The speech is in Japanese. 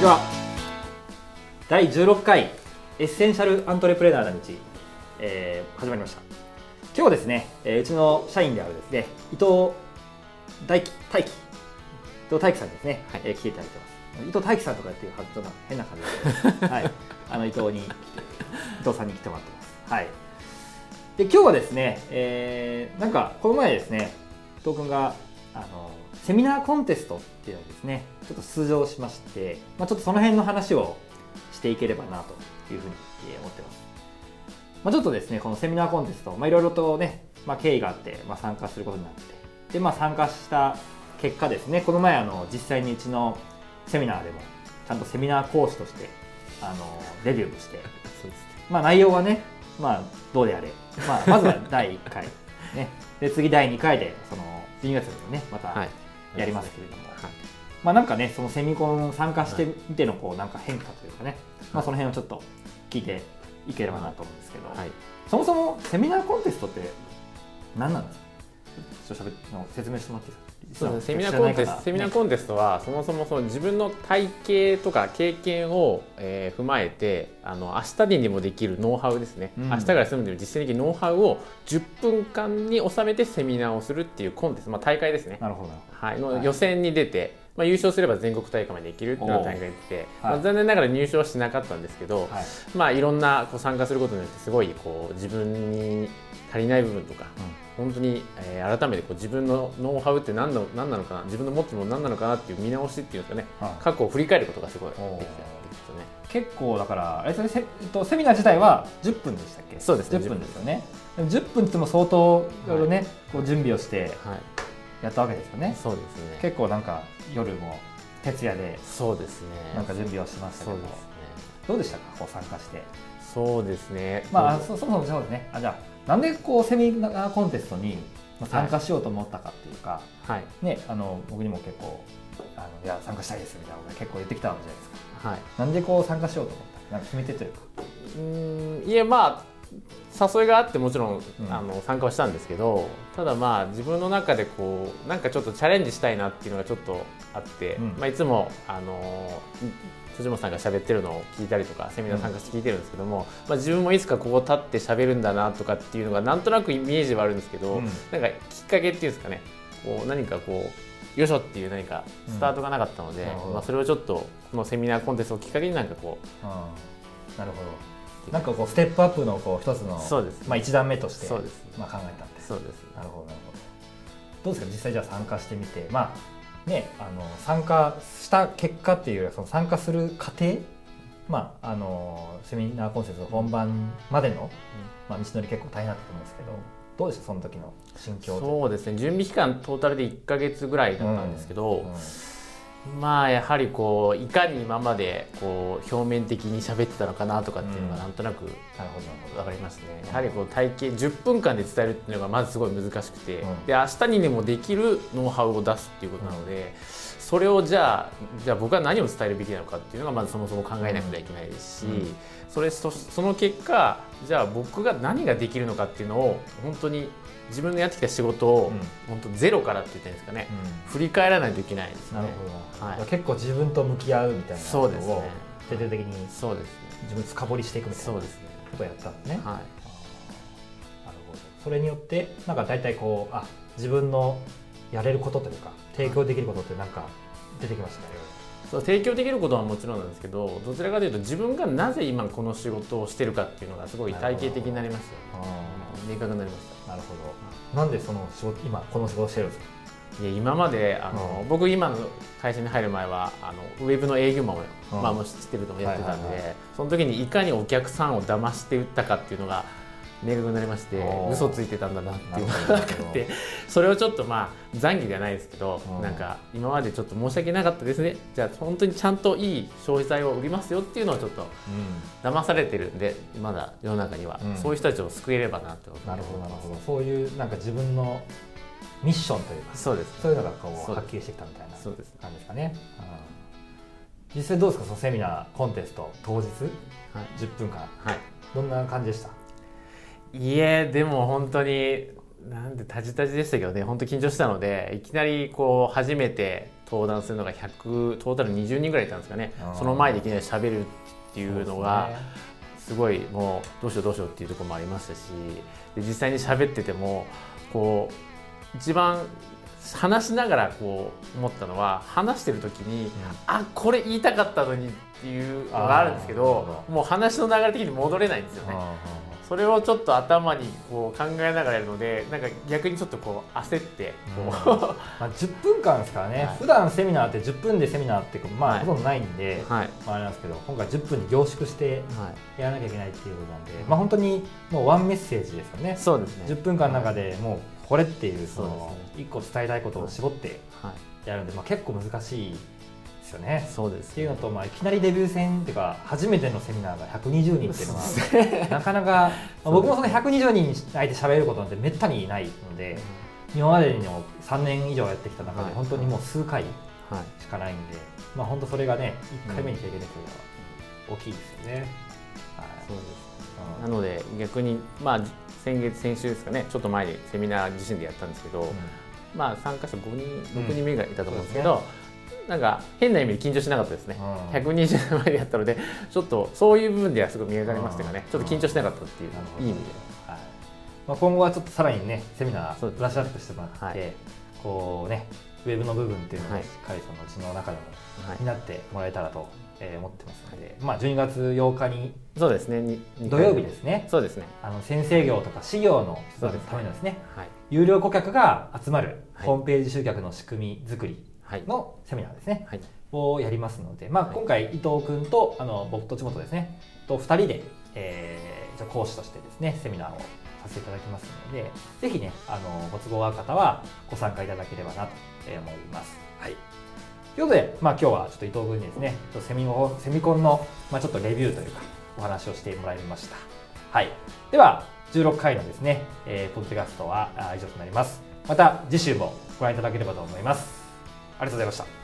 ちは第16回エッセンシャルアントレプレナーな道、えー、始まりました。今日はですね、えーうちの社員であるですね伊藤大輝大輝伊藤大輝さんですね、はい。えー来ていただいてます。伊藤大輝さんとかっていうはちょっと変な感じで、はい、あの伊藤に伊藤さんに来てもらってます。はい。で今日はですね、えーなんかこの前ですね伊藤君があのセミナーコンテストっていうのにですねちょっと出場しまして、まあ、ちょっとその辺の話をしていければなというふうに思ってます、まあ、ちょっとですねこのセミナーコンテストいろいろとね、まあ、経緯があって、まあ、参加することになってで、まあ、参加した結果ですねこの前あの実際にうちのセミナーでもちゃんとセミナー講師としてあのデビューもしてそうです。ねまあ、内容はね、まあ、どうであれ、まあ、まずは第1回、ね、で次第2回でその12月にもねまたはい。やりますけれども、はい。まあなんかねそのセミコン参加してみてのこうなんか変化というかね、まあ、その辺をちょっと聞いていければなと思うんですけど、はい。そもそもセミナーコンテストって何なんですか？ちょっとしゃべの説明してもらっていいですか？そうです。ねセミナーコンテスト、セミナーコンンテストはそもそもその自分の体系とか経験を、えー踏まえてあの明日にでもできるノウハウですね、うん。明日から済むで実践的ノウハウを10分間に収めてセミナーをするっていうコンテスト、まあ、大会ですね、なるほどはい、予選に出て、まあ、優勝すれば全国大会まで行けるっていう大会でて、はい。まあ、残念ながら入賞はしなかったんですけど、ど、はい。まあ、いろんなこう参加することによってすごいこう自分に足りない部分とか本当に、えー改めてこう自分のノウハウって何の何なのかな自分の持ってるもの何なのかなっていう見直しっていうかね。はい。過去を振り返ることがすごいできたおーできたね。結構だからあれですよねセ,、えっと、セミナー自体は10分でしたっけ？そうですね。10分ですよね。でも10分って言っても相当いろいろね、こう準備をしてはい。やったわけですよね。そうですね。結構なんか夜も徹夜でそうですね。なんか準備をしましたけど。そうですね。どうでしたか？こう参加してそうですね。まああそう。そそもそもそうですね。あじゃあなんでこうセミナーコンテストにまあ参加しようと思ったかっていうか、はい。ねあの僕にも結構あのいや参加したいですみたいなこと結構言ってきたわけじゃないですか。はい。なんでこう参加しようと思った？なんか決めてというか。うーんいやまあ誘いがあってもちろん、うん。あの参加はしたんですけどただまあ自分の中でこうなんかちょっとチャレンジしたいなっていうのがちょっとあって、うん。まあ、いつもあの辻本さんが喋ってるのを聞いたりとかセミナー参加して聞いてるんですけども、まあ、自分もいつかここ立って喋るんだなとかっていうのがなんとなくイメージはあるんですけど、うん。なんかきっかけっていうんですかねこう何かこうよいしょっていう何かスタートがなかったので、うんまあ、それをちょっとこのセミナーコンテストをきっかけになんかこううんなるほど。なんかこうステップアップのこう一つのそうです。まあ、一段目としてそうです。まあ、考えたんですそうです。なるほどなるほど。どうですか？実際じゃあ参加してみて。まあねあの参加した結果っていうよりはその参加する過程まああのセミナーコンセプト本番までの、まあ、道のり結構大変だったと思うんですけどどうでした？その時の心境そうですね。準備期間トータルで1か月ぐらいだったんですけど、うんまあやはりこういかに今までこう表面的に喋ってたのかなとかっていうのがうん。なんとなく分かりますね、やはりこう体系10分間で伝えるっていうのがまずすごい難しくて、うん。で明日にでもできるノウハウを出すっていうことなので、それをじゃあじゃあ僕は何を伝えるべきなのかっていうのがまずそもそも考えなくてはいけないですし、うん。それそその結果じゃあ僕が何ができるのかっていうのを本当に自分のやってきた仕事を、うん。本当ゼロからって言ったらいいんですかね、うん。振り返らないといけないですね。なるほど、はい結構自分と向き合うみたいなことをそうですね。徹底的にそうですね。自分深掘りしていくみたいなこ。とをやったんですね、はい。あー。なるほど。それによってなんか大体こうあ自分のやれることというか提供できることってなんか出てきましたね。そう提供できることはもちろんなんですけど、どちらかというと自分がなぜ今この仕事をしてるかっていうのがすごい体系的になりました。明確になりましなるほど。なんでその仕事今この仕事をしてるんですか？た。いや今まであの、うん。僕今の会社に入る前はあのウェブの営業マンを、うん。まあもう知ってるともやってたんで、その時にいかにお客さんを騙して売ったかっていうのが明確になりまして嘘ついてたんだなっていうのが分かってそれをちょっとまあ残儀ではないですけど、うん。なんか今までちょっと申し訳なかったですね。じゃあ本当にちゃんといい消費財を売りますよっていうのをちょっと騙されてるんでまだ世の中には、うん。そういう人たちを救えればなとなるほどなるほど。そういうなんか自分のミッションというかそうです。そういうのがこそううはっきりしてきたみたいなそうです。感じですかね、うん。実際どうですかそのセミナーコンテスト当日？はい、10分間はい。どんな感じでした？いえでも本当になんでタジタジでしたけどね本当緊張したのでいきなりこう初めて登壇するのが100トータル20人ぐらいいたんですかね。その前でいきなり喋るっていうのがすごいもうどうしようどうしようっていうところもありましたしで実際に喋っててもこう一番話しながらこう思ったのは話してる時に、あこれ言いたかったのにっていうのがあるんですけどほもう話の流れ的に戻れないんですよね。それをちょっと頭にこう考えながらやるのでなんか逆にちょっとこう焦ってこう、まあ、10分間ですからね、はい。普段セミナーって10分でセミナーってまあ、はい。ほとんどないんで、はい。まあ、あれなんですけど今回10分に凝縮してはい、やらなきゃいけないっていうことなんで、まあ、本当にもうワンメッセージですよね。そうですね。10分間の中でもうこれっていうそのです1個伝えたいことを絞ってはい、やるんで、まあ、結構難しいですよね。そうです。っていうのと、まあ、いきなりデビュー戦っていうか初めてのセミナーが120人っていうのはなかなか、ま あ僕もその120人相手喋ることなんてめったにないので今までにも3年以上やってきた中はい。で本当にもう数回はい。しかないんで、まあ、本当それがね1回目に経験できるのは大きいですよね。はい。そうです。うん。なので逆にまあ先月先週ですかねちょっと前にセミナー自身でやったんですけど、まあ参加者5人6人目がいたと思うんですけど、なんか変な意味で緊張しなかったですね、うん。120人前でやったのでちょっとそういう部分ではすごい磨かれましたがね、うん。ちょっと緊張しなかったっていう、いい意味で。はい。まあ、今後はちょっとさらにねセミナーブラッシュアップしてもらって、はい。こうねウェブの部分っていうのをはい。しっかりそのうちの中でもはい。担ってもらえたらとえー思ってますので、まあ、12月8日にそうですね。土回曜日ですね。そうですね。あの先生業とか私業の人そうですためのですね。はい。有料顧客が集まるはい。ホームページ集客の仕組み作りはいのセミナーですね、はいをやりますので、まあ、はい今回伊藤君とあの僕と地元ですねと2人で、えー講師としてですねセミナーをさせていただきますのでぜひねあのご都合がある方はご参加いただければなとえー思います。はいということで、まあ、今日はちょっと伊藤君にですねセミコンセミコンの、まあ、ちょっとレビューというかお話をしてもらいました。はい、では16回のですね、えーポッドキャストはあ以上となります。また次週もご覧いただければと思います。ありがとうございました。